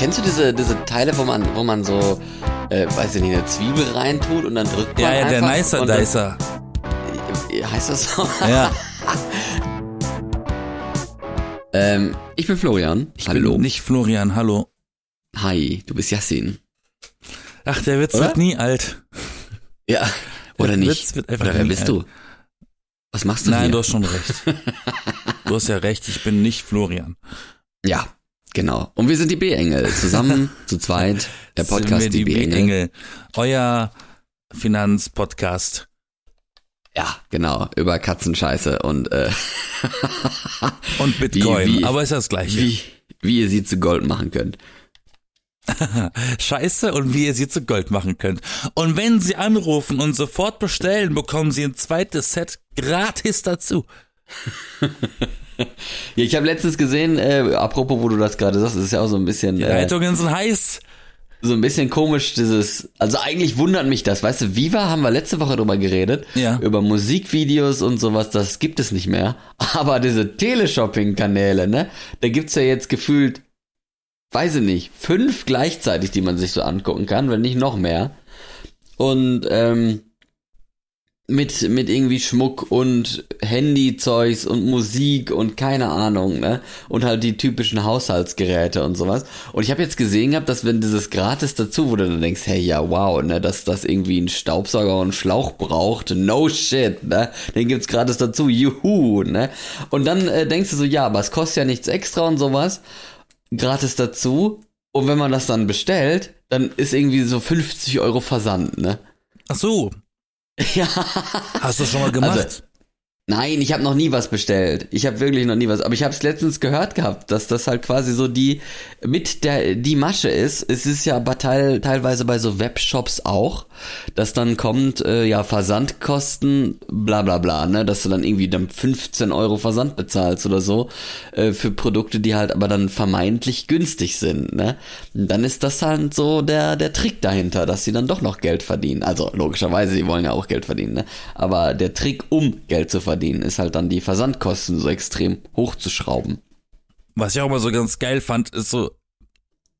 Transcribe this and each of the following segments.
kennst du diese, diese Teile, wo man, wo man so, äh, weiß ich nicht, eine Zwiebel reintut und dann drückt man Ja, ja, der Nicer Dicer. Heißt das so? Ja, ähm, ich bin Florian. ich Hallo. bin nicht Florian, hallo. Hi, du bist Yassin. Ach, der Witz Oder? wird nie alt. Ja. Oder Der nicht? Wird einfach Oder wer bist alt. du? Was machst du Nein, hier? du hast schon recht. Du hast ja recht, ich bin nicht Florian. Ja, genau. Und wir sind die B-Engel. Zusammen, zu zweit. Der Sind wir Podcast Die B-Engel. B-Engel. Euer Finanzpodcast. Ja, genau. Über Katzenscheiße und äh, Und Bitcoin, Wie- wie- aber ist das gleiche. wie, wie ihr sie zu Gold machen könnt. Scheiße und wie ihr sie zu Gold machen könnt. Und wenn sie anrufen und sofort bestellen, bekommen sie ein zweites Set gratis dazu. Ja, ich habe letztens gesehen, äh, apropos, wo du das gerade sagst, ist ja auch so ein bisschen Die äh, Leitungen sind heiß. so ein bisschen komisch, dieses, also eigentlich wundert mich das, weißt du, Viva haben wir letzte Woche drüber geredet, Ja. über Musikvideos und sowas, das gibt es nicht mehr, aber diese Teleshopping-Kanäle, ne, da gibt's ja jetzt gefühlt, weiß ich nicht, fünf gleichzeitig, die man sich so angucken kann, wenn nicht noch mehr und, ähm, mit, mit irgendwie Schmuck und Handyzeugs und Musik und keine Ahnung, ne? Und halt die typischen Haushaltsgeräte und sowas. Und ich habe jetzt gesehen gehabt, dass wenn dieses gratis dazu, du dann denkst, hey, ja, wow, ne, dass das irgendwie ein Staubsauger und Schlauch braucht, no shit, ne? Den gibt's gratis dazu, juhu, ne? Und dann äh, denkst du so, ja, aber es kostet ja nichts extra und sowas, gratis dazu. Und wenn man das dann bestellt, dann ist irgendwie so 50 Euro Versand, ne? Ach so, Ja. hast du schon mal gemacht? Also, Nein, ich habe noch nie was bestellt. Ich habe wirklich noch nie was. Aber ich habe es letztens gehört gehabt, dass das halt quasi so die mit der die Masche ist. Es ist ja aber teil, teilweise bei so Webshops auch, dass dann kommt äh, ja Versandkosten, bla bla bla, ne, dass du dann irgendwie dann 15 Euro Versand bezahlst oder so äh, für Produkte, die halt aber dann vermeintlich günstig sind, ne. Dann ist das halt so der der Trick dahinter, dass sie dann doch noch Geld verdienen. Also logischerweise, sie wollen ja auch Geld verdienen, ne. Aber der Trick, um Geld zu verdienen, ist halt dann die Versandkosten so extrem hochzuschrauben. Was ich auch immer so ganz geil fand, ist so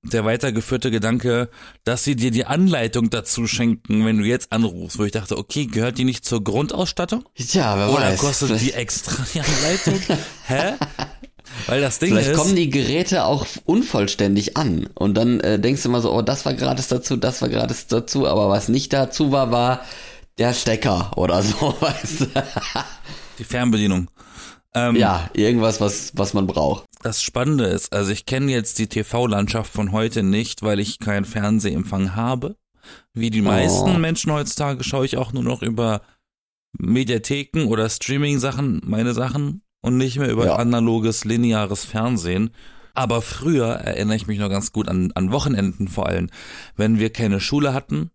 der weitergeführte Gedanke, dass sie dir die Anleitung dazu schenken, wenn du jetzt anrufst, wo ich dachte, okay, gehört die nicht zur Grundausstattung? Ja, wer Oder weiß. kostet vielleicht, die extra die Anleitung? Hä? Weil das Ding vielleicht ist, kommen die Geräte auch unvollständig an und dann äh, denkst du immer so, oh, das war gratis dazu, das war gratis dazu, aber was nicht dazu war, war der Stecker oder so, weißt du? Die Fernbedienung. Ähm, Ja, irgendwas, was, was man braucht. Das Spannende ist, also ich kenne jetzt die TV-Landschaft von heute nicht, weil ich keinen Fernsehempfang habe. Wie die meisten Oh. Menschen heutzutage schaue ich auch nur noch über Mediatheken oder Streaming-Sachen, meine Sachen, und nicht mehr über Ja. analoges, lineares Fernsehen. Aber früher erinnere ich mich noch ganz gut an, an Wochenenden vor allem, wenn wir keine Schule hatten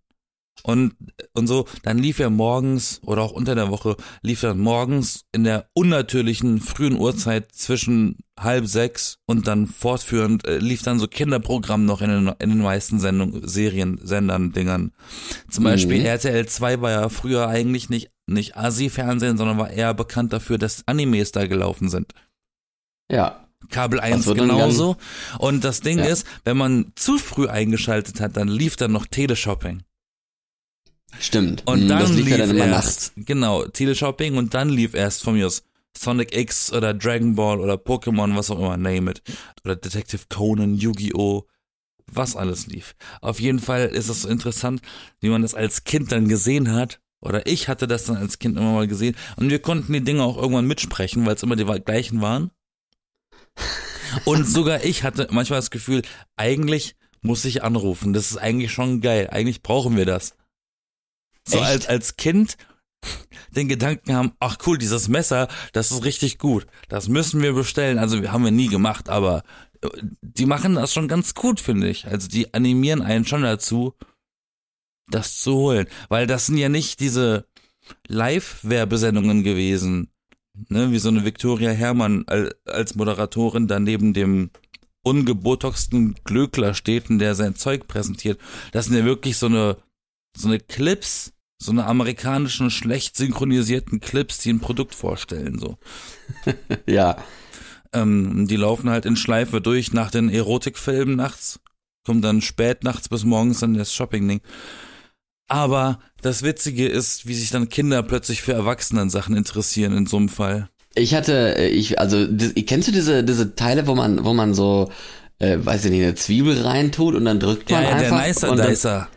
und, und so, dann lief er morgens oder auch unter der Woche, lief er morgens in der unnatürlichen frühen Uhrzeit zwischen halb sechs und dann fortführend äh, lief dann so Kinderprogramm noch in den, in den meisten Sendungen, Serien, Sendern, Dingern. Zum Beispiel Mhm. RTL 2 war ja früher eigentlich nicht, nicht Asi-Fernsehen, sondern war eher bekannt dafür, dass Animes da gelaufen sind. Ja. Kabel 1 wird dann genauso. Und das Ding Ja. ist, wenn man zu früh eingeschaltet hat, dann lief dann noch Teleshopping. Stimmt. Und Hm, dann das lief lief dann immer erst, nachts. Genau, Teleshopping und dann lief erst von mir aus Sonic X oder Dragon Ball oder Pokémon, was auch immer, name it. Oder Detective Conan, Yu-Gi-Oh! Was alles lief. Auf jeden Fall ist es so interessant, wie man das als Kind dann gesehen hat. Oder ich hatte das dann als Kind immer mal gesehen. Und wir konnten die Dinge auch irgendwann mitsprechen, weil es immer die gleichen waren. Und sogar ich hatte manchmal das Gefühl, eigentlich muss ich anrufen. Das ist eigentlich schon geil. Eigentlich brauchen wir das. So Echt? als, als Kind den Gedanken haben, ach cool, dieses Messer, das ist richtig gut. Das müssen wir bestellen. Also haben wir nie gemacht, aber äh, die machen das schon ganz gut, finde ich. Also die animieren einen schon dazu, das zu holen. Weil das sind ja nicht diese Live-Werbesendungen gewesen, ne, wie so eine Victoria Herrmann al- als Moderatorin da neben dem ungebotoxten Glöckler steht und der sein Zeug präsentiert. Das sind ja wirklich so eine, so eine Clips, so eine amerikanischen, schlecht synchronisierten Clips, die ein Produkt vorstellen, so. Ja. Ähm, die laufen halt in Schleife durch nach den Erotikfilmen nachts. kommt dann spät nachts bis morgens dann das Shopping-Ding. Aber das Witzige ist, wie sich dann Kinder plötzlich für Erwachsenen-Sachen interessieren in so einem Fall. Ich hatte, äh, ich, also, kennst du diese, diese Teile, wo man, wo man so, äh, weiß ich nicht, eine Zwiebel reintut und dann drückt Ja, man ja, der einfach. Nicer Dicer.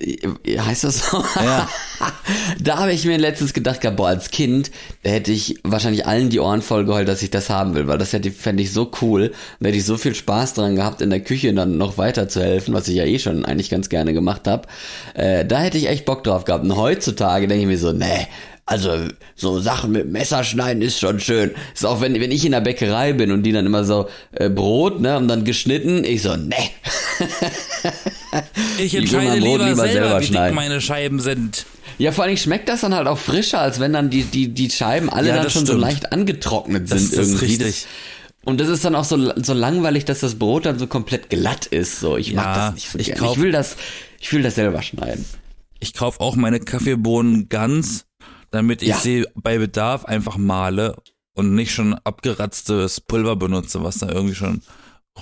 Äh, Heißt das so? Ja. da habe ich mir letztens gedacht, gehabt, boah, als Kind, da hätte ich wahrscheinlich allen die Ohren voll geheult, dass ich das haben will, weil das hätte fände ich so cool. Da hätte ich so viel Spaß dran gehabt, in der Küche dann noch weiter zu helfen, was ich ja eh schon eigentlich ganz gerne gemacht habe. Äh, da hätte ich echt Bock drauf gehabt. Und heutzutage denke ich mir so, nee, also so Sachen mit Messer schneiden ist schon schön. Ist auch wenn wenn ich in der Bäckerei bin und die dann immer so äh, Brot, ne, und dann geschnitten, ich so, nee. Ich entscheide mein Brot lieber, lieber selber, selber wie dick schneiden. meine Scheiben sind. Ja, vor allem schmeckt das dann halt auch frischer, als wenn dann die, die, die Scheiben alle Ja, dann schon so stimmt. leicht angetrocknet sind das ist irgendwie. richtig. und das ist dann auch so, so langweilig, dass das Brot dann so komplett glatt ist. So, ich mag Ja, das nicht so ich kauf- Ich will das, ich will das selber schneiden. Ich kaufe auch meine Kaffeebohnen ganz, damit ich Ja. sie bei Bedarf einfach male und nicht schon abgeratztes Pulver benutze, was da irgendwie schon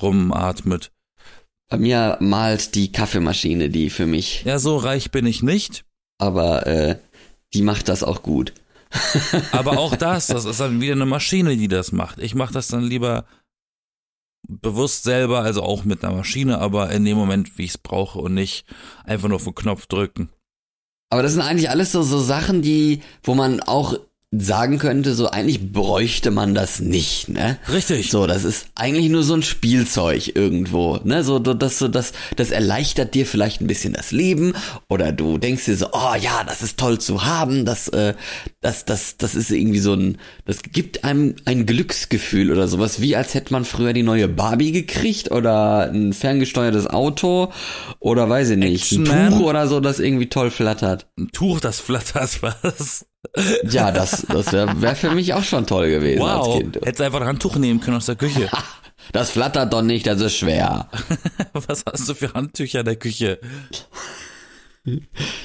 rumatmet. Bei mir malt die Kaffeemaschine die für mich, Ja, so reich bin ich nicht. aber äh, die macht das auch gut. Aber auch das, das ist dann wieder eine Maschine, die das macht. Ich mache das dann lieber bewusst selber, also auch mit einer Maschine, aber in dem Moment, wie ich es brauche und nicht einfach nur auf den Knopf drücken. Aber das sind eigentlich alles so, so Sachen, die, wo man auch sagen könnte, so eigentlich bräuchte man das nicht, ne? Richtig. So, das ist eigentlich nur so ein Spielzeug irgendwo, ne? So, das, so, das, das erleichtert dir vielleicht ein bisschen das Leben oder du denkst dir so, oh ja, das ist toll zu haben, das, äh, das, das, das ist irgendwie so ein, das gibt einem ein Glücksgefühl oder sowas, wie als hätte man früher die neue Barbie gekriegt oder ein ferngesteuertes Auto oder weiß ich nicht, ein. Tuch oder so, das irgendwie toll flattert. Ein Tuch, das flattert, was? Ja, das, das wäre wär für mich auch schon toll gewesen als Wow. Kind. Hättest einfach ein Handtuch nehmen können aus der Küche. Das flattert doch nicht, das ist schwer. Was hast du für Handtücher in der Küche?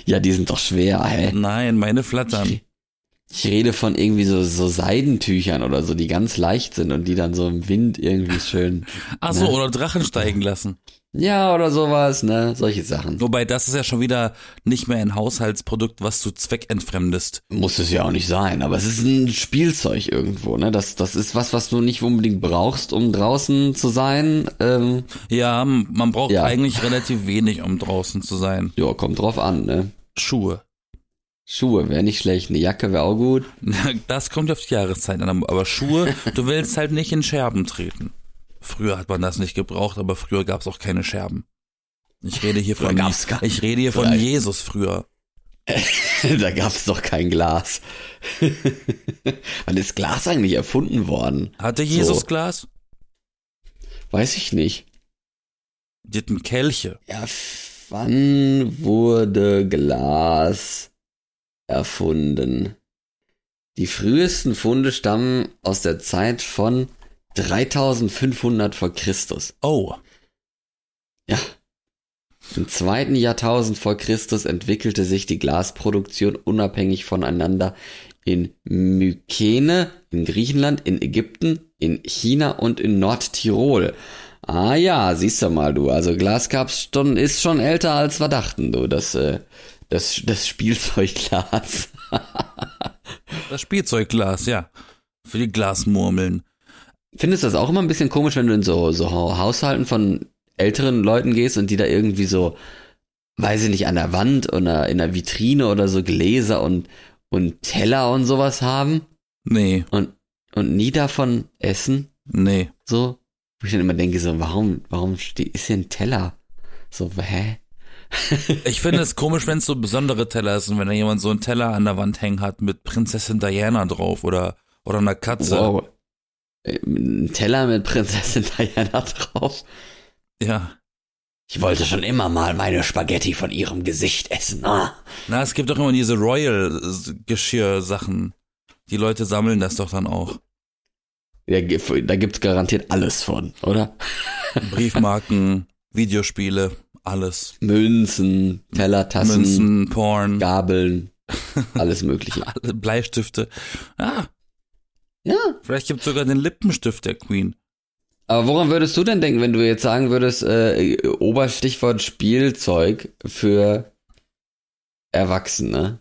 Ja, die sind doch schwer, hä? Nein, meine flattern. Ich rede von irgendwie so, so Seidentüchern oder so, die ganz leicht sind und die dann so im Wind irgendwie schön. Ach so, Ne? oder Drachen steigen lassen. Ja, oder sowas, ne? Solche Sachen. Wobei, das ist ja schon wieder nicht mehr ein Haushaltsprodukt, was du zweckentfremdest. Muss es ja auch nicht sein, aber es ist ein Spielzeug irgendwo, ne? Das, das ist was, was du nicht unbedingt brauchst, um draußen zu sein. Ähm, Ja, man braucht Ja. eigentlich relativ wenig, um draußen zu sein. ja, kommt drauf an, ne? Schuhe. Schuhe wäre nicht schlecht, eine Jacke wäre auch gut. Das kommt auf die Jahreszeit an, aber Schuhe, du willst halt nicht in Scherben treten. Früher hat man das nicht gebraucht, aber früher gab es auch keine Scherben. Ich rede hier von, gab's gar- ich rede hier von Vielleicht. Jesus früher. da gab's doch kein Glas. Wann ist Glas eigentlich erfunden worden? Hatte Jesus So. Glas? Weiß ich nicht. Die hatten Kelche. Ja, wann wurde Glas erfunden? Die frühesten Funde stammen aus der Zeit von 3500 vor Christus. Oh, Ja. Im zweiten Jahrtausend vor Christus entwickelte sich die Glasproduktion unabhängig voneinander in Mykene, in Griechenland, in Ägypten, in China und in Nordtirol. Ah ja, siehst du mal, du. Also Glas gab's schon, ist schon älter als wir dachten, du. Das, äh, das, das Spielzeugglas. das Spielzeugglas, ja. Für die Glasmurmeln. Findest du das auch immer ein bisschen komisch, wenn du in so, so Haushalten von älteren Leuten gehst und die da irgendwie so, weiß ich nicht, an der Wand oder in der Vitrine oder so Gläser und, und Teller und sowas haben Nee, und, und nie davon essen? nee. So? Wo ich dann immer denke, so, warum, warum ist hier ein Teller? So, hä? Ich finde es komisch, wenn es so besondere Teller ist und wenn da jemand so einen Teller an der Wand hängen hat mit Prinzessin Diana drauf oder, oder einer Katze. Wow. Äh, Ein Teller mit Prinzessin Diana drauf. Ja. Ich wollte schon immer mal meine Spaghetti von ihrem Gesicht essen. Ah. Na, es gibt doch immer diese Royal-Geschirr-Sachen. Die Leute sammeln das doch dann auch. Ja, da gibt's garantiert alles von, oder? Briefmarken, Videospiele, alles. Münzen, Teller, Tassen, Münzen, Porn, Gabeln, alles mögliche. alle Bleistifte. Ah, Ja, vielleicht gibt es sogar den Lippenstift der Queen. Aber woran würdest du denn denken, wenn du jetzt sagen würdest, äh, Oberstichwort Spielzeug für Erwachsene?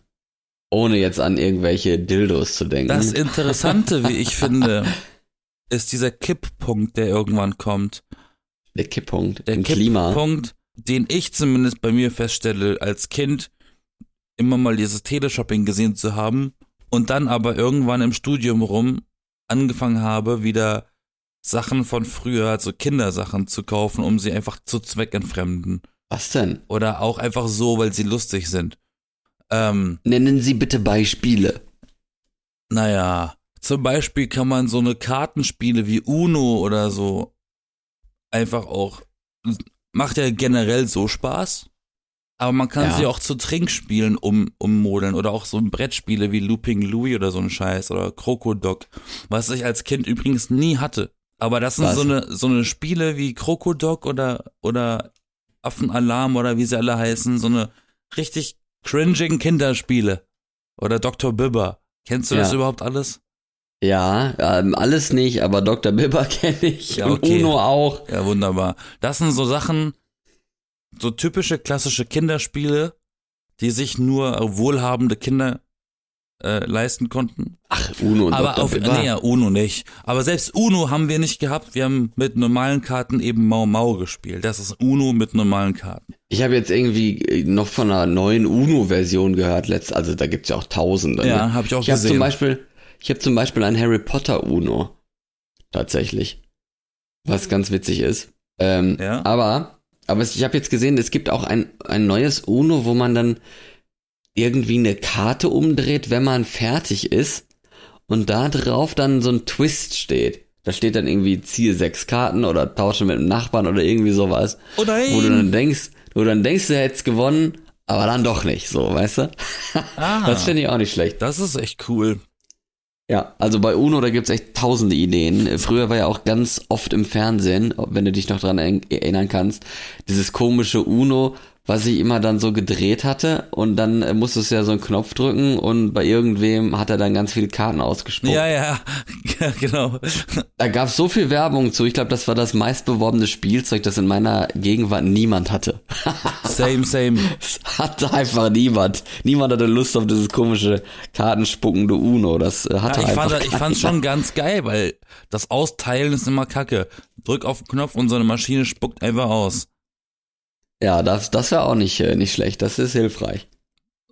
Ohne jetzt an irgendwelche Dildos zu denken. Das Interessante, wie ich finde, ist dieser Kipppunkt, der irgendwann kommt. der Kipppunkt Der im Klima. Den ich zumindest bei mir feststelle, als Kind immer mal dieses Teleshopping gesehen zu haben und dann aber irgendwann im Studium rum angefangen habe, wieder Sachen von früher, also Kindersachen zu kaufen, um sie einfach zu zweckentfremden. Was denn? Oder auch einfach so, weil sie lustig sind. Ähm, Nennen Sie bitte Beispiele. naja, zum Beispiel kann man so eine Kartenspiele wie Uno oder so einfach auch, macht ja generell so Spaß. Aber man kann Ja. sie auch zu Trinkspielen um, ummodeln oder auch so Brettspiele wie Looping Louis oder so ein Scheiß oder Krokodok, was ich als Kind übrigens nie hatte. Aber das sind Was? so eine, so eine Spiele wie Krokodok oder, oder Affenalarm oder wie sie alle heißen, so eine richtig cringing Kinderspiele. Oder Dr. Bibber. Kennst du das Ja. überhaupt alles? Ja, ähm, alles nicht, aber Dr. Bibber kenne ich Ja, und okay. Uno auch. Ja, wunderbar. Das sind so Sachen, so typische klassische Kinderspiele, die sich nur wohlhabende Kinder äh, leisten konnten. Ach, Uno und Aber Dr. auf, Bibber. nee, ja, Uno nicht. Aber selbst Uno haben wir nicht gehabt. Wir haben mit normalen Karten eben Mau Mau gespielt. Das ist Uno mit normalen Karten. Ich habe jetzt irgendwie äh, noch von einer neuen Uno-Version gehört, letzt, also da gibt's ja auch Tausende. Ja, ne? habe ich auch Ich habe gesehen. zum Beispiel, ich habe zum Beispiel ein Harry Potter Uno. Tatsächlich. Was ganz witzig ist. Ähm, Ja. Aber, aber ich habe jetzt gesehen, es gibt auch ein, ein neues Uno, wo man dann irgendwie eine Karte umdreht, wenn man fertig ist und da drauf dann so ein Twist steht. Da steht dann irgendwie ziehe sechs Karten oder tausche mit einem Nachbarn oder irgendwie sowas. Oh nein! Wo du dann denkst, wo du dann denkst, du hättest gewonnen, aber dann doch nicht, so, weißt du? ah, Das finde ich auch nicht schlecht. das ist echt cool. Ja, also bei Uno, da gibt's echt tausende Ideen. Früher war ja auch ganz oft im Fernsehen, wenn du dich noch dran er- erinnern kannst, dieses komische Uno, was sich immer dann so gedreht hatte und dann äh, musstest du ja so einen Knopf drücken und bei irgendwem hat er dann ganz viele Karten ausgespuckt. Ja, ja, ja, genau. Da gab's so viel Werbung zu. Ich glaube, das war das meistbeworbene Spielzeug, das in meiner Gegenwart niemand hatte. Same, same. Das hatte einfach niemand. Niemand hatte Lust auf dieses komische kartenspuckende Uno. Das äh, hatte Ja, ich einfach fand, ich fand's schon ganz geil, weil das Austeilen ist immer kacke. Drück auf den Knopf und so eine Maschine spuckt einfach aus. Ja, das, das wäre auch nicht, äh, nicht schlecht. Das ist hilfreich.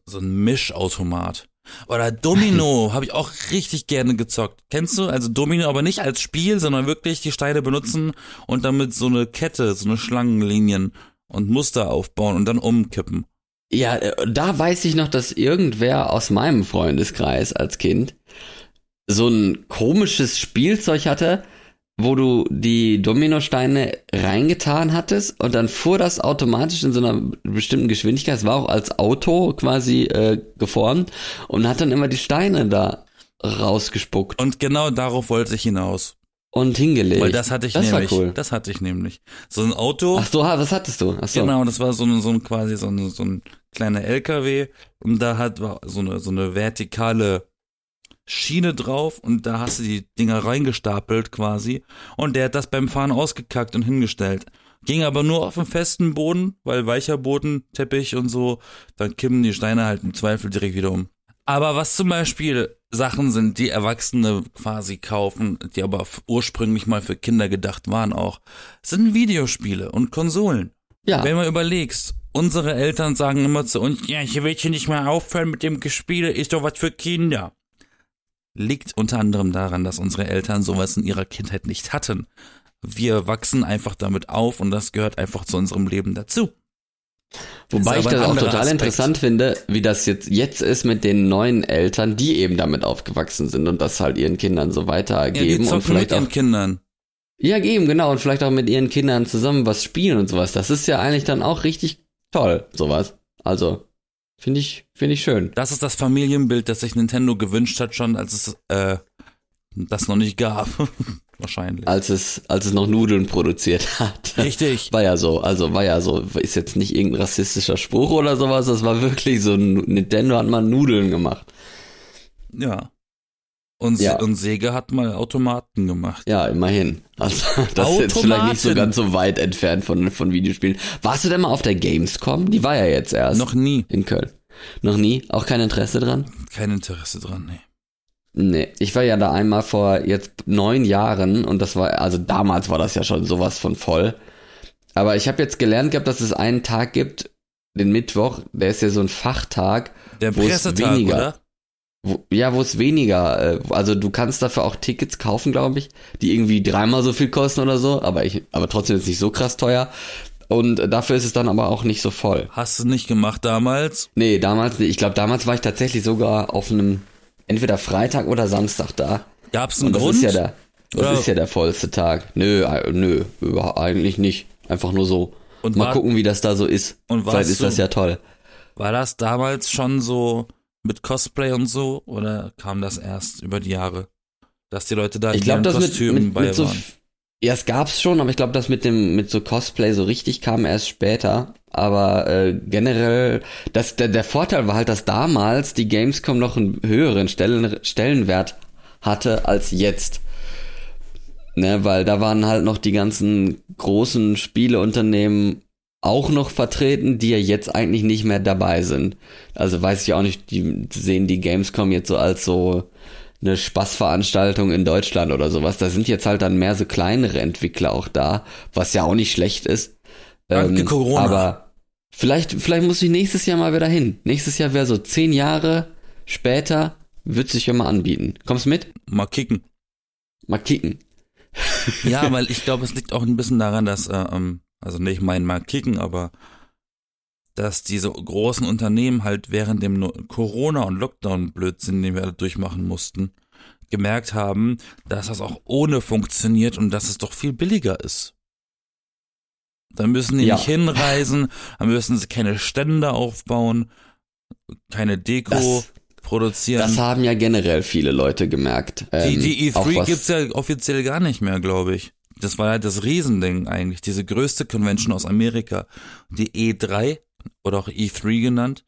So ein Mischautomat. Oder Domino habe ich auch richtig gerne gezockt. Kennst du? Also Domino aber nicht als Spiel, sondern wirklich die Steine benutzen und damit so eine Kette, so eine Schlangenlinien und Muster aufbauen und dann umkippen. Ja, äh, da weiß ich noch, dass irgendwer aus meinem Freundeskreis als Kind so ein komisches Spielzeug hatte, wo du die Dominosteine reingetan hattest und dann fuhr das automatisch in so einer bestimmten Geschwindigkeit, es war auch als Auto quasi äh, geformt und hat dann immer die Steine da rausgespuckt Und genau darauf wollte ich hinaus. und hingelegt. Weil das hatte ich das nämlich. war cool. Das hatte ich nämlich. So ein Auto. Ach so, was hattest du? Ach so. Genau, das war so ein, so ein quasi so ein, so ein kleiner LKW und da hat so eine, so eine vertikale Schiene drauf und da hast du die Dinger reingestapelt quasi und der hat das beim Fahren ausgekackt und hingestellt. Ging aber nur auf dem festen Boden, weil weicher Boden, Teppich und so, dann kippen die Steine halt im Zweifel direkt wieder um. Aber was zum Beispiel Sachen sind, die Erwachsene quasi kaufen, die aber ursprünglich mal für Kinder gedacht waren auch, sind Videospiele und Konsolen. Ja, Wenn man überlegst, unsere Eltern sagen immer zu uns, ja, ich will hier nicht mehr aufhören mit dem Gespiele, ist doch was für Kinder. Liegt unter anderem daran, dass unsere Eltern sowas in ihrer Kindheit nicht hatten. Wir wachsen einfach damit auf und das gehört einfach zu unserem Leben dazu. Wobei ich das auch total Aspekt. interessant finde, wie das jetzt, jetzt ist mit den neuen Eltern, die eben damit aufgewachsen sind und das halt ihren Kindern so Ja, weitergeben die und vielleicht mit ihren auch, Kindern. ja, geben, genau, und vielleicht auch mit ihren Kindern zusammen was spielen und sowas. Das ist ja eigentlich dann auch richtig toll, sowas. Also, finde ich, finde ich schön. Das ist das Familienbild, das sich Nintendo gewünscht hat, schon als es äh, das noch nicht gab. Wahrscheinlich. Als es, als es noch Nudeln produziert hat. Richtig. War ja so, also war ja so, ist jetzt nicht irgendein rassistischer Spruch oder sowas, das war wirklich so, Nintendo hat mal Nudeln gemacht. Ja. Und, Ja. und Sega hat mal Automaten gemacht. Ja, immerhin. Also, das ist jetzt vielleicht nicht so Automaten. ganz so weit entfernt von, von Videospielen. Warst du denn mal auf der Gamescom? Die war ja jetzt erst Noch nie. in Köln. Noch nie? Auch kein Interesse dran? Kein Interesse dran, nee. Nee, ich war ja da einmal vor jetzt neun Jahren und das war, also damals war das ja schon sowas von voll. Aber ich habe jetzt gelernt gehabt, dass es einen Tag gibt, den Mittwoch, der ist ja so ein Fachtag, Der Pressetag, weniger- oder? Wo, ja, wo es weniger, äh, also du kannst dafür auch Tickets kaufen, glaube ich, die irgendwie dreimal so viel kosten oder so, aber ich, aber trotzdem ist nicht so krass teuer. Und dafür ist es dann aber auch nicht so voll. Hast du nicht gemacht damals? Nee, damals nicht. Ich glaube, damals war ich tatsächlich sogar auf einem entweder Freitag oder Samstag da. Gab's Und einen das Grund? ist ja der, das Oder- ist ja der vollste Tag. Nö, äh, nö, eigentlich nicht. Einfach nur so. Und Mal war- gucken, wie das da so ist. Und Vielleicht ist du- das ja toll. War das damals schon so mit Cosplay und so? Oder kam das erst über die Jahre? Dass die Leute da Ich ihren das mit, Kostümen mit, bei mit so, waren. ja, es gab's schon, aber ich glaube, das mit dem, mit so Cosplay so richtig kam erst später. Aber äh, generell, das, der, der Vorteil war halt, dass damals die Gamescom noch einen höheren Stellen, Stellenwert hatte als jetzt. Ne, weil da waren halt noch die ganzen großen Spieleunternehmen auch noch vertreten, die ja jetzt eigentlich nicht mehr dabei sind. Also weiß ich auch nicht, die sehen die Gamescom jetzt so als so eine Spaßveranstaltung in Deutschland oder sowas. Da sind jetzt halt dann mehr so kleinere Entwickler auch da, was ja auch nicht schlecht ist. Ähm, Corona. Aber vielleicht, vielleicht muss ich nächstes Jahr mal wieder hin. Nächstes Jahr wäre so zehn Jahre später, wird sich ja mal anbieten. Kommst mit? Mal kicken. Mal kicken. Ja, weil ich glaube, es liegt auch ein bisschen daran, dass, äh, ähm, also nicht mein mal kicken, aber dass diese großen Unternehmen halt während dem Corona- und Lockdown-Blödsinn, den wir alle durchmachen mussten, gemerkt haben, dass das auch ohne funktioniert und dass es doch viel billiger ist. Dann müssen die Ja. nicht hinreisen, dann müssen sie keine Stände aufbauen, keine Deko Das- produzieren. Das haben ja generell viele Leute gemerkt. Die, Ähm, die auch E3 was- gibt's ja offiziell gar nicht mehr, glaube ich. Das war halt das Riesending eigentlich, diese größte Convention aus Amerika. Die E3 oder auch E3 genannt,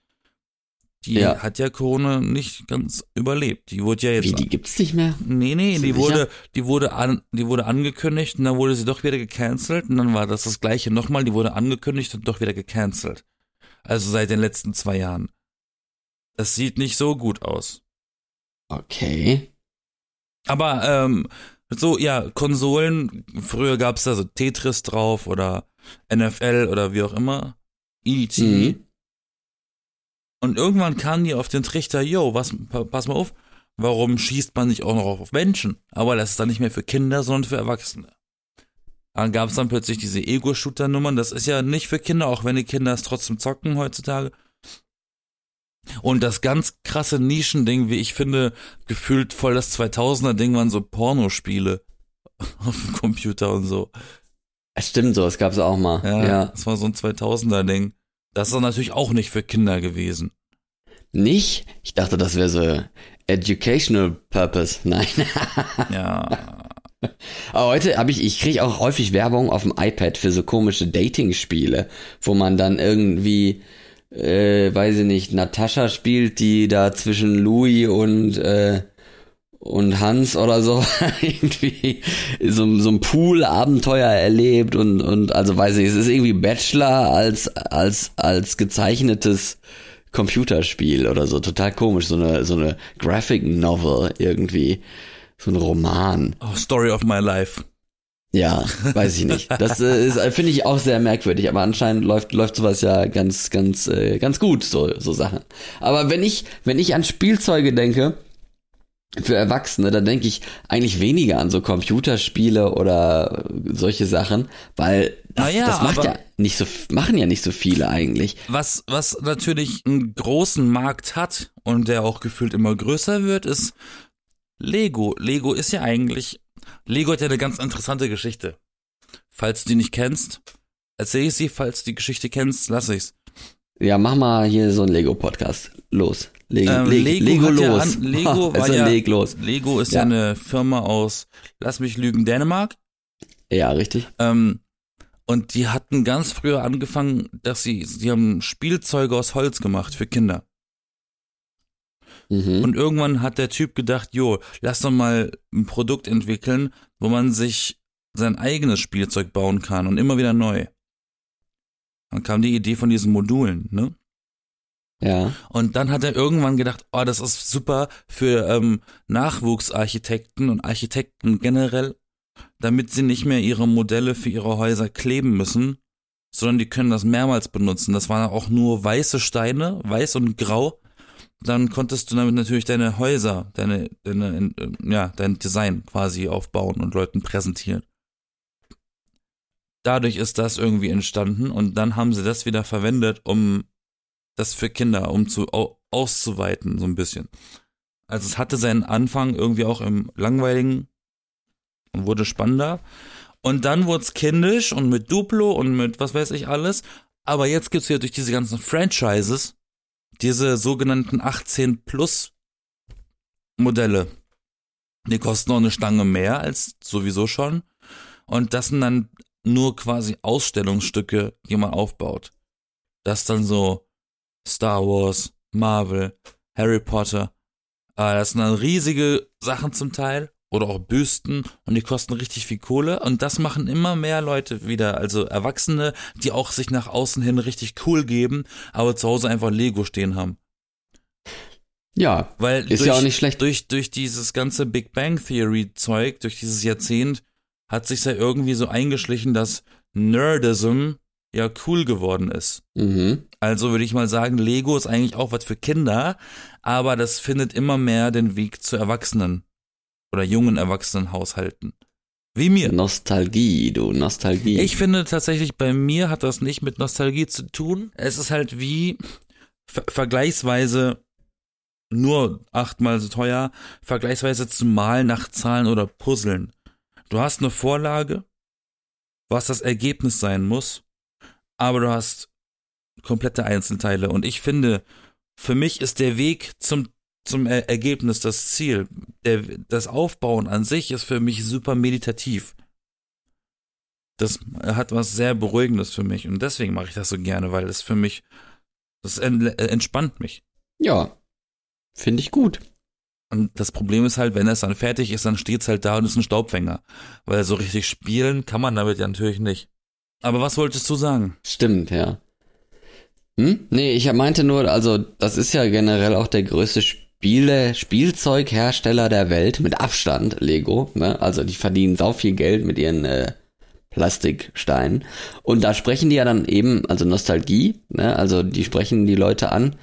die Ja. hat ja Corona nicht ganz überlebt. Die wurde ja jetzt Wie, die gibt's nicht mehr? Nee, nee, die du wurde, die wurde an, die wurde angekündigt und dann wurde sie doch wieder gecancelt und dann war das das gleiche nochmal, die wurde angekündigt und doch wieder gecancelt. Also seit den letzten zwei Jahren. Das sieht nicht so gut aus. Okay. Aber ähm, so, ja, Konsolen, früher gab's da so Tetris drauf oder NFL oder wie auch immer. E.T. Mhm. Und irgendwann kamen die auf den Trichter, yo, was, pa- pass mal auf, warum schießt man nicht auch noch auf Menschen? Aber das ist dann nicht mehr für Kinder, sondern für Erwachsene. Dann gab's dann plötzlich diese Ego-Shooter-Nummern, das ist ja nicht für Kinder, auch wenn die Kinder es trotzdem zocken heutzutage. Und das ganz krasse Nischending, wie ich finde, gefühlt voll das 2000er-Ding waren so Pornospiele auf dem Computer und so. Es stimmt so, es gab's auch mal. Ja, Ja. das war so ein 2000er-Ding. Das ist natürlich auch nicht für Kinder gewesen. Nicht? Ich dachte, das wäre so educational purpose. Nein. Ja. Aber heute habe ich, ich kriege auch häufig Werbung auf dem iPad für so komische Dating-Spiele, wo man dann irgendwie, äh, weiß ich nicht, Natascha spielt, die da zwischen Louis und, äh, und Hans oder so irgendwie so, so ein Pool-Abenteuer erlebt und, und also weiß ich, es ist irgendwie Bachelor als, als, als gezeichnetes Computerspiel oder so. Total komisch, so eine, so eine Graphic Novel irgendwie. So ein Roman. Oh, Story of my life. Ja, weiß ich nicht. Das äh, ist, äh, finde ich auch sehr merkwürdig, aber anscheinend läuft läuft sowas ja ganz ganz äh, ganz gut so so Sachen. Aber wenn ich wenn ich an Spielzeuge denke für Erwachsene, dann denke ich eigentlich weniger an so Computerspiele oder solche Sachen, weil das, Naja, das macht ja nicht so machen ja nicht so viele eigentlich. Was, was natürlich einen großen Markt hat und der auch gefühlt immer größer wird, ist Lego. Lego ist ja eigentlich, Lego hat ja eine ganz interessante Geschichte. Falls du die nicht kennst, erzähle ich sie. Falls du die Geschichte kennst, lass ich's. Ja, mach mal hier so einen Lego Podcast. Los. Lego, Ähm, Leg- Lego Lego hat ja los. an- Lego war also ja- leg los. Lego ist ja. Ja. eine Firma aus, lass mich lügen, Dänemark. Ja, richtig. Ähm, und die hatten ganz früher angefangen, dass sie, sie haben Spielzeuge aus Holz gemacht für Kinder. Mhm. Und irgendwann hat der Typ gedacht, jo, lass doch mal ein Produkt entwickeln, wo man sich sein eigenes Spielzeug bauen kann und immer wieder neu. Dann kam die Idee von diesen Modulen, ne? Ja. Und dann hat er irgendwann gedacht, oh, das ist super für ähm, Nachwuchsarchitekten und Architekten generell, damit sie nicht mehr ihre Modelle für ihre Häuser kleben müssen, sondern die können das mehrmals benutzen. Das waren auch nur weiße Steine, weiß und grau. Dann konntest du damit natürlich deine Häuser, deine, deine, ja, dein Design quasi aufbauen und Leuten präsentieren. Dadurch ist das irgendwie entstanden und dann haben sie das wieder verwendet, um das für Kinder, um zu au, auszuweiten, so ein bisschen. Also es hatte seinen Anfang irgendwie auch im Langweiligen und wurde spannender. Und dann wurde es kindisch und mit Duplo und mit was weiß ich alles. Aber jetzt gibt's ja durch diese ganzen Franchises diese sogenannten 18 Plus Modelle. Die kosten noch eine Stange mehr als sowieso schon. Und das sind dann nur quasi Ausstellungsstücke, die man aufbaut. Das dann so Star Wars, Marvel, Harry Potter. Äh, das sind dann riesige Sachen zum Teil oder auch Büsten und die kosten richtig viel Kohle und das machen immer mehr Leute wieder, also Erwachsene, die auch sich nach außen hin richtig cool geben, aber zu Hause einfach Lego stehen haben. Ja, Weil ist durch, ja auch nicht schlecht. durch, durch dieses ganze Big Bang Theory Zeug, durch dieses Jahrzehnt, hat sich ja irgendwie so eingeschlichen, dass Nerdism ja cool geworden ist. Mhm. Also würde ich mal sagen, Lego ist eigentlich auch was für Kinder, aber das findet immer mehr den Weg zu Erwachsenen oder jungen Erwachsenenhaushalten. Wie mir. Nostalgie, du, Nostalgie. Ich finde tatsächlich, bei mir hat das nicht mit Nostalgie zu tun. Es ist halt wie ver vergleichsweise nur achtmal so teuer, vergleichsweise zu malen nach Zahlen oder Puzzeln. Du hast eine Vorlage, was das Ergebnis sein muss, aber du hast komplette Einzelteile. Und ich finde, für mich ist der Weg zum, zum Er- Ergebnis das Ziel. Der, das Aufbauen an sich ist für mich super meditativ. Das hat was sehr Beruhigendes für mich und deswegen mache ich das so gerne, weil es für mich, das en- entspannt mich. ja, finde ich gut. Und das Problem ist halt, wenn es dann fertig ist, dann steht's halt da und ist ein Staubfänger. Weil so richtig spielen kann man damit ja natürlich nicht. Aber was wolltest du sagen? Stimmt, ja. Hm? Nee, ich meinte nur, also das ist ja generell auch der größte Spiele, Spielzeughersteller der Welt, mit Abstand, Lego. Ne? Also die verdienen sau viel Geld mit ihren äh, Plastiksteinen. Und da sprechen die ja dann eben, also Nostalgie, ne? also die sprechen die Leute an,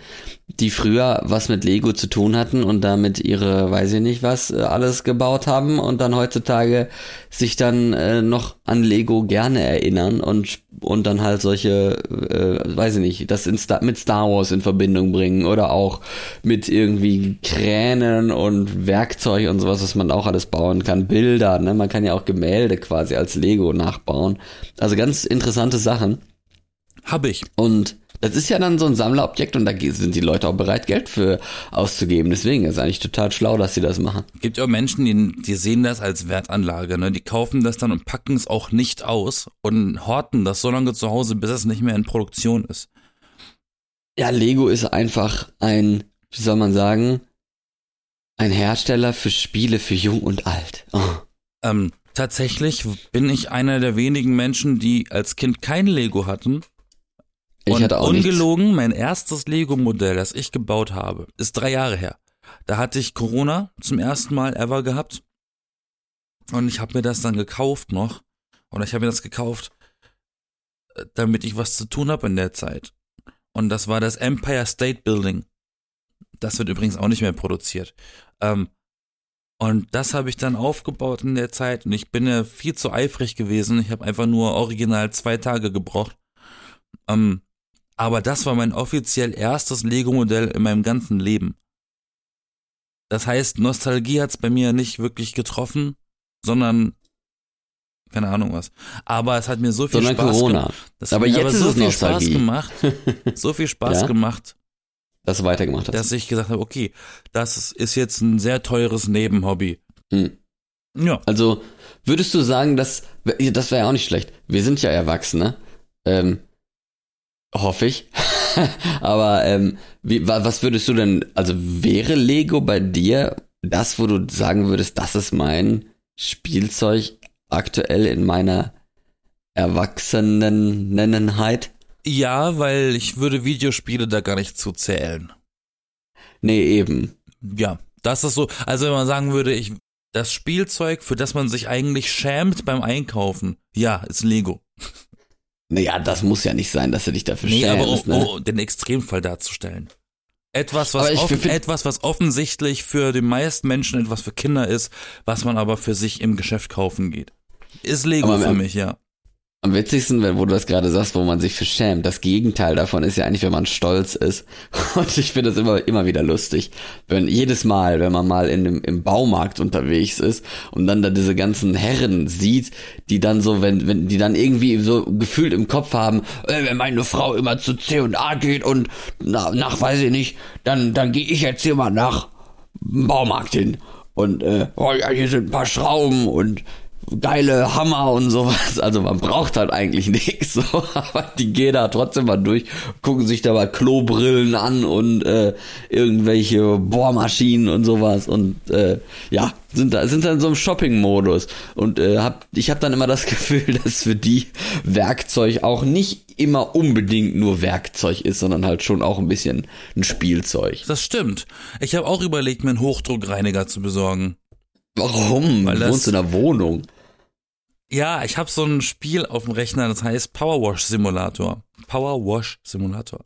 die früher was mit Lego zu tun hatten und damit ihre, weiß ich nicht was, äh, alles gebaut haben und dann heutzutage sich dann äh, noch an Lego gerne erinnern und und dann halt solche, äh, weiß ich nicht, das in Star mit Star Wars in Verbindung bringen oder auch mit irgendwie Kränen und Werkzeug und sowas, was man auch alles bauen kann, Bilder, ne, man kann ja auch Gemälde quasi als Lego nachbauen. Also ganz interessante Sachen. Hab ich. Und das ist ja dann so ein Sammlerobjekt und da sind die Leute auch bereit, Geld für auszugeben. Deswegen ist eigentlich total schlau, dass sie das machen. Gibt ja auch Menschen, die, die sehen das als Wertanlage, ne? Die kaufen das dann und packen es auch nicht aus und horten das so lange zu Hause, bis es nicht mehr in Produktion ist. Ja, Lego ist einfach ein, wie soll man sagen, ein Hersteller für Spiele für Jung und Alt. Oh. Ähm, tatsächlich bin ich einer der wenigen Menschen, die als Kind kein Lego hatten. Ich und hatte auch nichts. ungelogen, mein erstes Lego-Modell, das ich gebaut habe, ist drei Jahre her. Da hatte ich Corona zum ersten Mal ever gehabt. Und ich habe mir das dann gekauft noch. Und ich habe mir das gekauft, äh, damit ich was zu tun habe in der Zeit. Und das war das Empire State Building. Das wird übrigens auch nicht mehr produziert. Ähm, und das habe ich dann aufgebaut in der Zeit. Und ich bin ja viel zu eifrig gewesen. Ich habe einfach nur original zwei Tage gebraucht. Ähm, aber das war mein offiziell erstes Lego-Modell in meinem ganzen Leben. Das heißt, Nostalgie hat's bei mir nicht wirklich getroffen, sondern keine Ahnung was. Aber es hat mir so viel Sondern Spaß Corona. gemacht. Das Aber hat jetzt ist so es viel Nostalgie. Spaß gemacht, so viel Spaß Ja? gemacht, Dass du weitergemacht hast. dass ich gesagt habe, okay, das ist, ist jetzt ein sehr teures Nebenhobby. Hm. Ja, Also, würdest du sagen, dass, das wäre ja auch nicht schlecht. Wir sind ja Erwachsene. Ähm, hoffe ich. Aber ähm, wie, wa- was würdest du denn, also wäre Lego bei dir das, wo du sagen würdest, das ist mein Spielzeug aktuell in meiner Erwachsenennenheit? Ja, weil ich würde Videospiele da gar nicht zu zählen. Nee, eben. Ja, das ist so, also wenn man sagen würde, ich, das Spielzeug, für das man sich eigentlich schämt beim Einkaufen, ja, ist Lego. Naja, das muss ja nicht sein, dass du dich dafür Nee, aber schämst, um, ne? um den Extremfall darzustellen. Etwas, was, offen, etwas, was offensichtlich für die meisten Menschen etwas für Kinder ist, was man aber für sich im Geschäft kaufen geht. Ist Lego für mich, ja. Am witzigsten, wenn- wo du das gerade sagst, wo man sich für schämt. Das Gegenteil davon ist ja eigentlich, wenn man stolz ist. Und ich finde das immer, immer wieder lustig. Wenn jedes Mal, wenn man mal in dem, im Baumarkt unterwegs ist und dann da diese ganzen Herren sieht, die dann so, wenn, wenn, die dann irgendwie so gefühlt im Kopf haben, äh, wenn meine Frau immer zu C und A geht und na, nach, weiß ich nicht, dann, dann gehe ich jetzt hier mal nach Baumarkt hin. Und, äh, oh ja, hier sind ein paar Schrauben und geile Hammer und sowas. Also man braucht halt eigentlich nichts, so, aber die gehen da trotzdem mal durch, gucken sich da mal Klobrillen an und äh, irgendwelche Bohrmaschinen und sowas und äh, ja, sind da sind da in so einem Shopping-Modus und äh, hab, ich habe dann immer das Gefühl, dass für die Werkzeug auch nicht immer unbedingt nur Werkzeug ist, sondern halt schon auch ein bisschen ein Spielzeug. Das stimmt. Ich habe auch überlegt, mir einen Hochdruckreiniger zu besorgen. Warum? Weil du das- wohnst in einer Wohnung. Ja, ich habe so ein Spiel auf dem Rechner, das heißt Powerwash Simulator. Powerwash Simulator.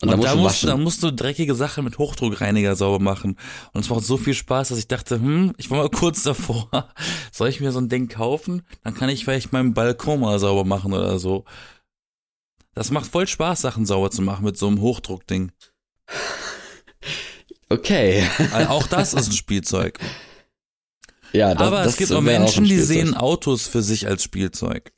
Und da musst da du musst, da musst du dreckige Sachen mit Hochdruckreiniger sauber machen. Und es macht so viel Spaß, dass ich dachte, hm, ich war mal kurz davor. Soll ich mir so ein Ding kaufen? Dann kann ich vielleicht meinen Balkon mal sauber machen oder so. Das macht voll Spaß, Sachen sauber zu machen mit so einem Hochdruckding. Okay. Also auch das ist ein Spielzeug. Ja, das, Aber das es gibt auch Menschen, die Spielzeug. sehen Autos für sich als Spielzeug.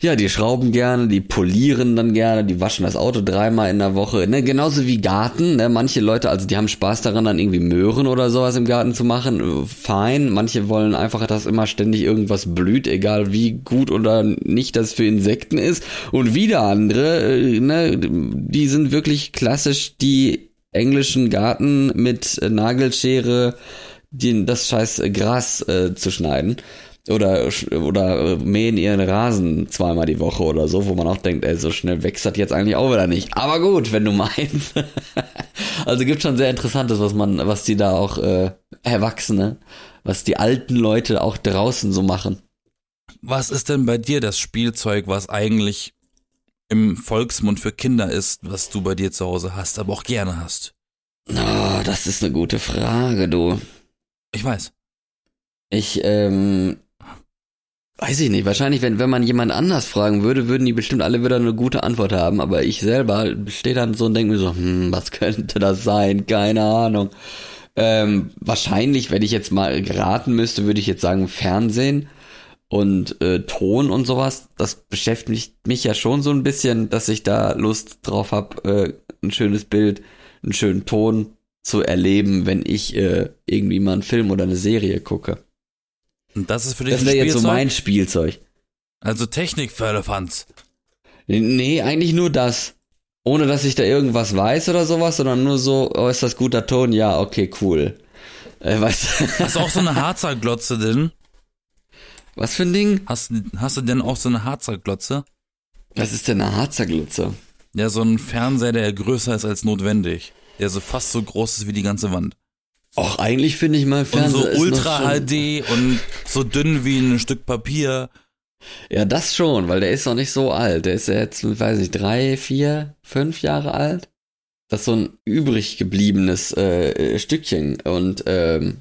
Ja, die schrauben gerne, die polieren dann gerne, die waschen das Auto dreimal in der Woche. Ne, genauso wie Garten. Ne? Manche Leute, also die haben Spaß daran, dann irgendwie Möhren oder sowas im Garten zu machen. Äh, Fein. Manche wollen einfach, dass immer ständig irgendwas blüht, egal wie gut oder nicht das für Insekten ist. Und wieder andere, äh, ne, die sind wirklich klassisch die englischen Garten mit Nagelschere, die, das scheiß Gras äh, zu schneiden oder oder äh, mähen ihren Rasen zweimal die Woche oder so, wo man auch denkt, ey, so schnell wächst das jetzt eigentlich auch wieder nicht. Aber gut, wenn du meinst. also gibt schon sehr interessantes, was man, was die da auch äh, Erwachsene, was die alten Leute auch draußen so machen. Was ist denn bei dir das Spielzeug, was eigentlich im Volksmund für Kinder ist, was du bei dir zu Hause hast, aber auch gerne hast? Oh, das ist eine gute Frage, du. Ich weiß. Ich, ähm, weiß ich nicht. Wahrscheinlich, wenn, wenn man jemand anders fragen würde, würden die bestimmt alle wieder eine gute Antwort haben. Aber ich selber stehe dann so und denke mir so, hm, was könnte das sein? Keine Ahnung. Ähm, wahrscheinlich, wenn ich jetzt mal raten müsste, würde ich jetzt sagen Fernsehen und äh, Ton und sowas. Das beschäftigt mich ja schon so ein bisschen, dass ich da Lust drauf habe, äh, ein schönes Bild, einen schönen Ton zu erleben, wenn ich äh, irgendwie mal einen Film oder eine Serie gucke. Und das ist für dich Das ein wäre jetzt so mein Spielzeug. also Technik für Elefants. Nee, eigentlich nur das. Ohne dass ich da irgendwas weiß oder sowas, sondern nur so, oh, ist das guter Ton? Ja, okay, cool. Äh, was, Hast du auch so eine Harzer Glotze denn? was für ein Ding? Hast, hast du denn auch so eine Harzer Glotze? Was ist denn eine Harzerglitze? Ja, so ein Fernseher, der größer ist als notwendig. Der so fast so groß ist wie die ganze Wand. Och, eigentlich finde ich mal Und Fernseher so ist noch Ultra HD und so dünn wie ein Stück Papier. Ja, das schon, weil der ist noch nicht so alt. Der ist ja jetzt, weiß ich, drei, vier, fünf Jahre alt. Das ist so ein übrig gebliebenes äh, Stückchen und ähm,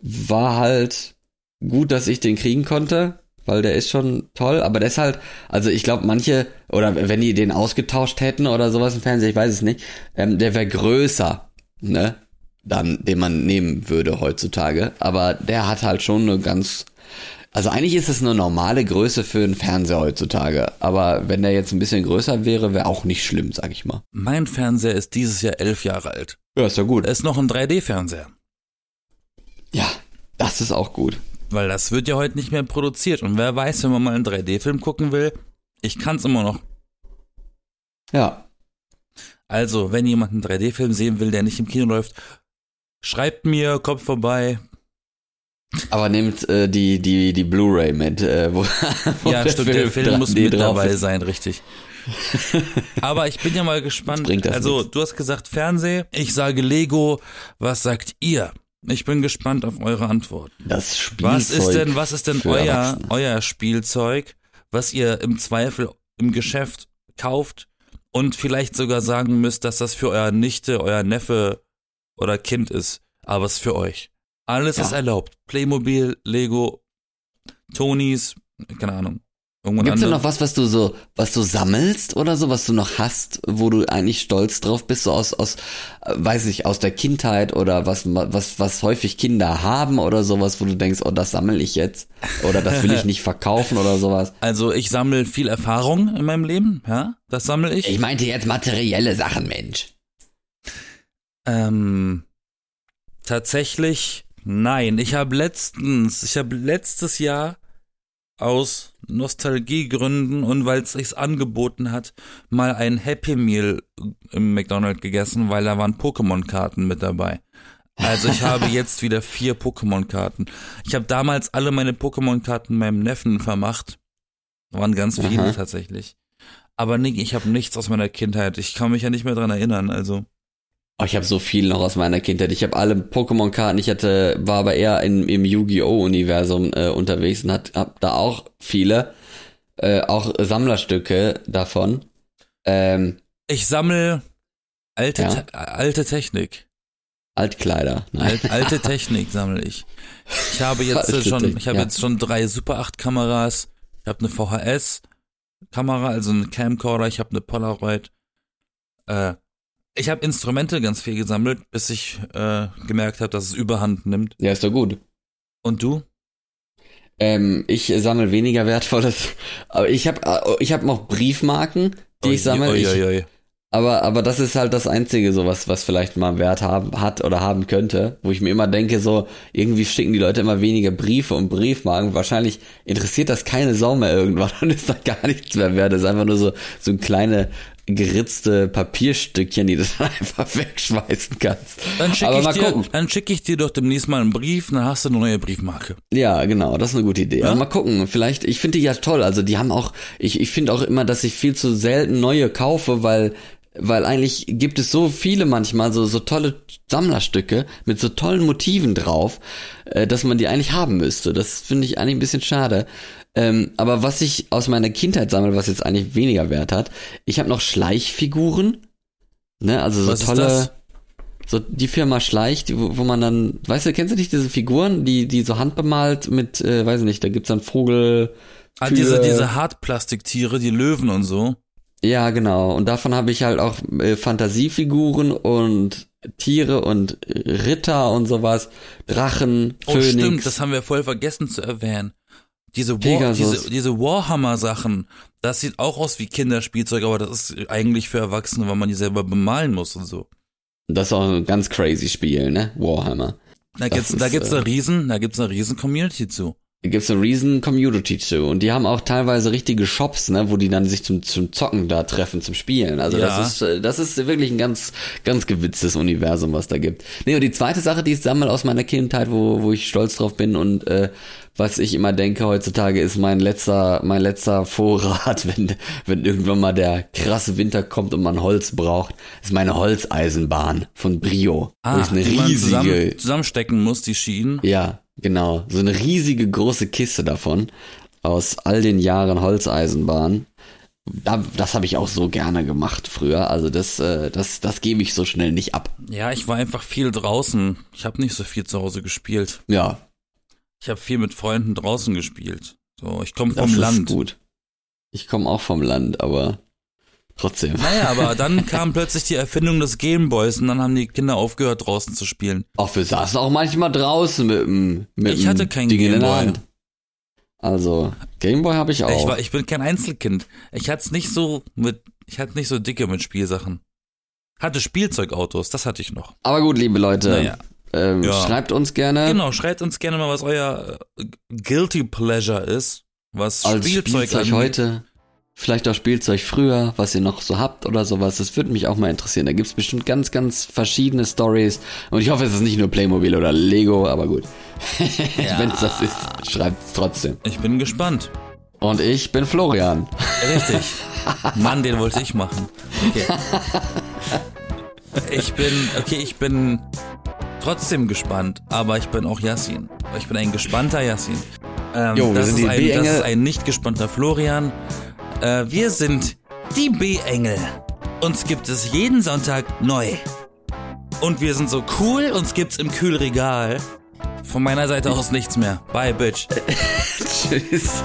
war halt gut, dass ich den kriegen konnte, weil der ist schon toll, aber der ist halt, also ich glaube manche, oder wenn die den ausgetauscht hätten oder sowas im Fernsehen, ich weiß es nicht, ähm, der wäre größer, ne, dann, den man nehmen würde heutzutage, aber der hat halt schon eine ganz, also eigentlich ist es eine normale Größe für einen Fernseher heutzutage, aber wenn der jetzt ein bisschen größer wäre, wäre auch nicht schlimm, sag ich mal. Mein Fernseher ist dieses Jahr elf Jahre alt. Ja, ist ja gut. Er ist noch ein 3D-Fernseher. Ja, das ist auch gut. Weil das wird ja heute nicht mehr produziert. Und wer weiß, wenn man mal einen 3D-Film gucken will, ich kann's immer noch. Ja. Also, wenn jemand einen 3D-Film sehen will, der nicht im Kino läuft, schreibt mir, kommt vorbei. Aber nehmt äh, die, die, die Blu-ray mit, äh, wo, wo Ja, der stimmt, der Film muss 3D mit dabei ist. sein, richtig. Aber ich bin ja mal gespannt. Also, nichts. du hast gesagt Fernseh, ich sage Lego. Was sagt ihr? Ich bin gespannt auf eure Antwort. Das Spielzeug. Was ist denn, was ist denn euer, euer Spielzeug, was ihr im Zweifel im Geschäft kauft und vielleicht sogar sagen müsst, dass das für euer Nichte, euer Neffe oder Kind ist, aber es ist für euch. Alles Ja. ist erlaubt. Playmobil, Lego, Tonys, keine Ahnung. Irgendwann Gibt's denn noch was, was du so, was du sammelst oder so, was du noch hast, wo du eigentlich stolz drauf bist, so aus, aus, äh, weiß ich, aus der Kindheit oder was, was, was häufig Kinder haben oder sowas, wo du denkst, oh, das sammle ich jetzt oder das will ich nicht verkaufen oder sowas. Also ich sammle viel Erfahrung in meinem Leben, ja, das sammle ich. Ich meinte jetzt materielle Sachen, Mensch. Ähm, tatsächlich nein. Ich habe letztens, ich habe letztes Jahr aus Nostalgiegründen und weil es sich angeboten hat, mal ein Happy Meal im McDonald's gegessen, weil da waren Pokémon-Karten mit dabei. Also ich habe jetzt wieder vier Pokémon-Karten. Ich habe damals alle meine Pokémon-Karten meinem Neffen vermacht. Waren ganz viele Aha. tatsächlich. Aber Nick, ich habe nichts aus meiner Kindheit. Ich kann mich ja nicht mehr dran erinnern. Also Oh, ich habe so viel noch aus meiner Kindheit. Ich habe alle Pokémon-Karten. Ich hatte, war aber eher in, im Yu-Gi-Oh!-Universum äh, unterwegs und hat, hab da auch viele, äh, auch Sammlerstücke davon. Ähm, Ich sammle alte, Ja. Te alte Technik. Altkleider. Nein. Alt, alte Technik sammle ich. Ich habe jetzt Alte schon, ich habe ja. jetzt schon drei Super 8 Kameras. Ich habe eine VHS Kamera, also eine Camcorder. Ich habe eine Polaroid. Äh, ich habe Instrumente ganz viel gesammelt, bis ich äh, gemerkt habe, dass es Überhand nimmt. Ja, ist doch gut. Und du? Ähm, ich sammle weniger Wertvolles. Aber ich habe ich hab noch Briefmarken, die ich sammle. Ui, Ich, ui. aber, aber das ist halt das Einzige, so was, was vielleicht mal Wert haben, hat oder haben könnte, wo ich mir immer denke, so, irgendwie schicken die Leute immer weniger Briefe und Briefmarken. Wahrscheinlich interessiert das keine Sau mehr irgendwann und ist da gar nichts mehr wert. Das ist einfach nur so, so ein kleine geritzte Papierstückchen, die du dann einfach wegschmeißen kannst. Dann schicke ich, dir, dann schick ich dir doch demnächst mal einen Brief, dann hast du eine neue Briefmarke. Ja, genau, das ist eine gute Idee. Ja? Also mal gucken, vielleicht, ich finde die ja toll. Also die haben auch, ich, ich finde auch immer, dass ich viel zu selten neue kaufe, weil, weil eigentlich gibt es so viele manchmal so, so tolle Sammlerstücke mit so tollen Motiven drauf, äh, dass man die eigentlich haben müsste. Das finde ich eigentlich ein bisschen schade. Ähm, aber was ich aus meiner Kindheit sammle, was jetzt eigentlich weniger Wert hat, ich habe noch Schleichfiguren. Ne, also so Was tolle. So die Firma Schleich, die, wo, wo man dann, weißt du, kennst du nicht diese Figuren, die, die so handbemalt mit, äh, weiß ich nicht, da gibt's dann Vogel. Ah, diese, diese Hartplastiktiere, die Löwen und so. Ja, genau. Und davon habe ich halt auch äh, Fantasiefiguren und Tiere und Ritter und sowas. Drachen, Oh, Phönix. stimmt, das haben wir voll vergessen zu erwähnen. Diese, War, diese, diese Warhammer-Sachen, das sieht auch aus wie Kinderspielzeug, aber das ist eigentlich für Erwachsene, weil man die selber bemalen muss und so. Das ist auch ein ganz crazy Spiel, ne? Warhammer. Da Das gibt's, ist, da gibt's äh, eine riesen, da gibt's eine riesen Community zu. Gibt's eine riesen Community zu. Und die haben auch teilweise richtige Shops, ne, wo die dann sich zum, zum Zocken da treffen, zum Spielen. Also Ja. das ist, äh, das ist wirklich ein ganz, ganz gewitztes Universum, was da gibt. Nee, und die zweite Sache, die ich sammle aus meiner Kindheit, wo, wo ich stolz drauf bin und äh, was ich immer denke heutzutage, ist mein letzter, mein letzter Vorrat, wenn, wenn irgendwann mal der krasse Winter kommt und man Holz braucht, ist meine Holzeisenbahn von Brio. wo Ah, ich eine die man riesige, zusammen, zusammenstecken muss, die Schienen. ja, genau. So eine riesige große Kiste davon aus all den Jahren Holzeisenbahn. Da, das habe ich auch so gerne gemacht früher. Also das, äh, das, das gebe ich so schnell nicht ab. Ja, ich war einfach viel draußen. Ich habe nicht so viel zu Hause gespielt. Ja, Ich habe viel mit Freunden draußen gespielt. So, ich komme das vom ist Land. gut. Ich komme auch vom Land, aber trotzdem. Naja, aber dann kam plötzlich die Erfindung des Gameboys und dann haben die Kinder aufgehört, draußen zu spielen. Auch wir saßen auch manchmal draußen mit dem mit Ich hatte kein Ding in der Gameboy. Hand. Also Gameboy habe ich auch. Ich, war, ich bin kein Einzelkind. Ich hatte nicht so mit, ich hatte nicht so dicke mit Spielsachen. Hatte Spielzeugautos, das hatte ich noch. aber gut, liebe Leute, Naja. ähm, Ja. schreibt uns gerne Genau, schreibt uns gerne mal, was euer äh, Guilty Pleasure ist, was als Spielzeug, Spielzeug heute Vielleicht auch Spielzeug früher, was ihr noch so habt oder sowas. Das würde mich auch mal interessieren. Da gibt's bestimmt ganz, ganz verschiedene Stories. Und ich hoffe, es ist nicht nur Playmobil oder Lego, aber gut. Ja. Wenn es das ist, schreibt's trotzdem. Ich bin gespannt. Und ich bin Florian. Richtig. Mann, den wollte ich machen. Okay. Ich bin, okay, ich bin trotzdem gespannt, aber ich bin auch Yassin. Ich bin ein gespannter Yassin. Ähm, Jo, das, ist ein, das ist ein nicht gespannter Florian. Äh, wir sind die B-Engel. Uns gibt es jeden Sonntag neu. Und wir sind so cool, uns gibt's im Kühlregal. Von meiner Seite aus nichts mehr. Bye, Bitch. Tschüss.